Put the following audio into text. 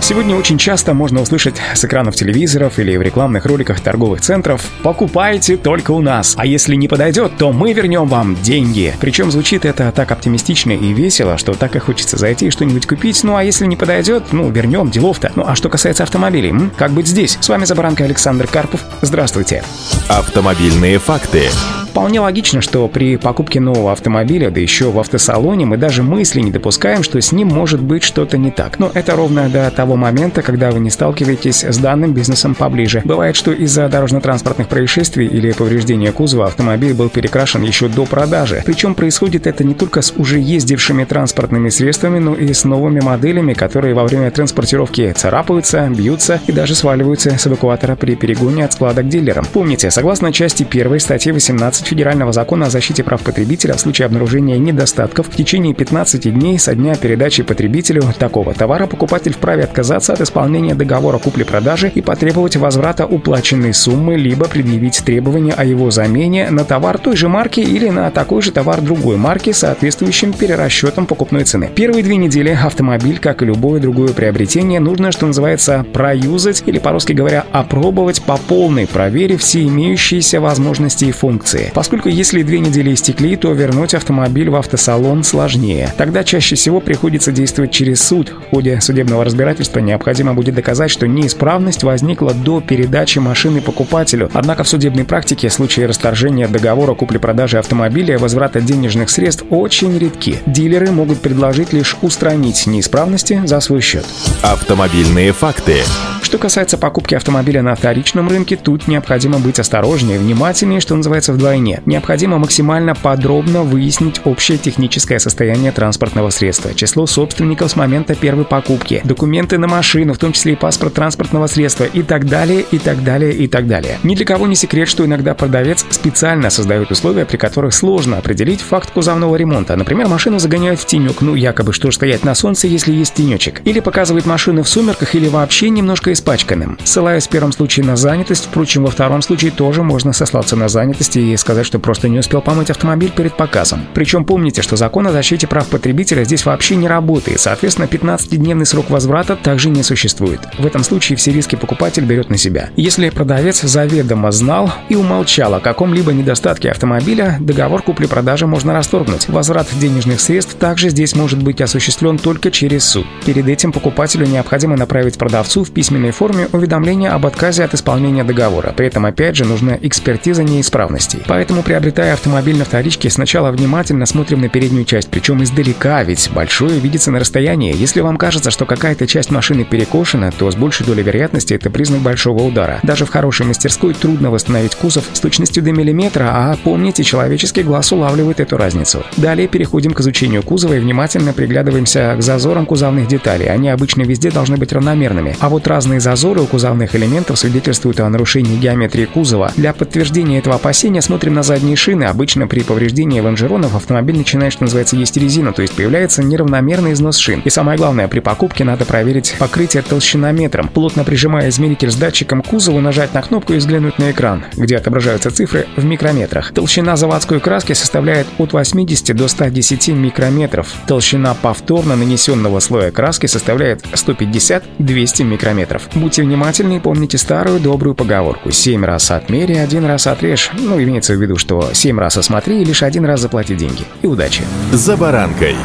Сегодня очень часто можно услышать с экранов телевизоров или в рекламных роликах торговых центров «Покупайте только у нас, а если не подойдет, то мы вернем вам деньги». Причем звучит это так оптимистично и весело, что так и хочется зайти и что-нибудь купить. Ну а если не подойдет, ну вернем, делов-то. Ну а что касается автомобилей, м? как быть здесь? С вами Забаранка Александр Карпов. Здравствуйте. Автомобильные факты. Вполне логично, что при покупке нового автомобиля, да еще в автосалоне, мы даже мысли не допускаем, что с ним может быть что-то не так. Но это ровно до того момента, когда вы не сталкиваетесь с данным бизнесом поближе. Бывает, что из-за дорожно-транспортных происшествий или повреждения кузова автомобиль был перекрашен еще до продажи. Причем происходит это не только с уже ездившими транспортными средствами, но и с новыми моделями, которые во время транспортировки царапаются, бьются и даже сваливаются с эвакуатора при перегоне от склада к дилерам. Помните, согласно части 1 статьи 18 Федерального закона о защите прав потребителя в случае обнаружения недостатков в течение 15 дней со дня передачи потребителю такого товара покупатель вправе отказаться от исполнения договора купли-продажи и потребовать возврата уплаченной суммы, либо предъявить требования о его замене на товар той же марки или на такой же товар другой марки соответствующим перерасчетом покупной цены. Первые две недели автомобиль, как и любое другое приобретение, нужно, что называется, проюзать или, по-русски говоря, опробовать по полной, проверив все имеющиеся возможности и функции. Поскольку если две недели истекли, то вернуть автомобиль в автосалон сложнее. Тогда чаще всего приходится действовать через суд. В ходе судебного разбирательства необходимо будет доказать, что неисправность возникла до передачи машины покупателю. Однако в судебной практике случаи расторжения договора купли-продажи автомобиля возврата денежных средств очень редки. Дилеры могут предложить лишь устранить неисправности за свой счет. Автомобильные факты. Что касается покупки автомобиля на вторичном рынке, тут необходимо быть осторожнее, внимательнее, что называется, вдвойне. Необходимо максимально подробно выяснить общее техническое состояние транспортного средства, число собственников с момента первой покупки, документы на машину, в том числе и паспорт транспортного средства и так далее, и так далее, и так далее. Ни для кого не секрет, что иногда продавец специально создает условия, при которых сложно определить факт кузовного ремонта. Например, машину загоняют в тенек, ну якобы что стоять на солнце, если есть тенечек. Или показывает машину в сумерках, или вообще немножко испачканным. Ссылаясь в первом случае на занятость, впрочем, во втором случае тоже можно сослаться на занятость и сказать, что просто не успел помыть автомобиль перед показом. Причем помните, что закон о защите прав потребителя здесь вообще не работает, соответственно, 15-дневный срок возврата также не существует. В этом случае все риски покупатель берет на себя. Если продавец заведомо знал и умолчал о каком-либо недостатке автомобиля, договор купли-продажи можно расторгнуть. Возврат денежных средств также здесь может быть осуществлен только через суд. Перед этим покупателю необходимо направить продавцу в письменной письменной форме уведомление об отказе от исполнения договора. При этом, опять же, нужна экспертиза неисправностей. Поэтому, приобретая автомобиль на вторичке, сначала внимательно смотрим на переднюю часть, причем издалека, ведь большое видится на расстоянии. Если вам кажется, что какая-то часть машины перекошена, то с большей долей вероятности это признак большого удара. Даже в хорошей мастерской трудно восстановить кузов с точностью до миллиметра, а помните, человеческий глаз улавливает эту разницу. Далее переходим к изучению кузова и внимательно приглядываемся к зазорам кузовных деталей. Они обычно везде должны быть равномерными, а вот разные Крупные зазоры у кузовных элементов свидетельствуют о нарушении геометрии кузова. Для подтверждения этого опасения смотрим на задние шины. Обычно при повреждении лонжеронов автомобиль начинает, что называется, есть резину, то есть появляется неравномерный износ шин. И самое главное, при покупке надо проверить покрытие толщинометром. Плотно прижимая измеритель с датчиком к кузову, нажать на кнопку и взглянуть на экран, где отображаются цифры в микрометрах. Толщина заводской краски составляет от 80 до 110 микрометров. Толщина повторно нанесенного слоя краски составляет 150-200 микрометров. Будьте внимательны и помните старую добрую поговорку «семь раз отмери, один раз отрежь». Ну, имеется в виду, что семь раз осмотри и лишь один раз заплати деньги. И удачи! «За баранкой»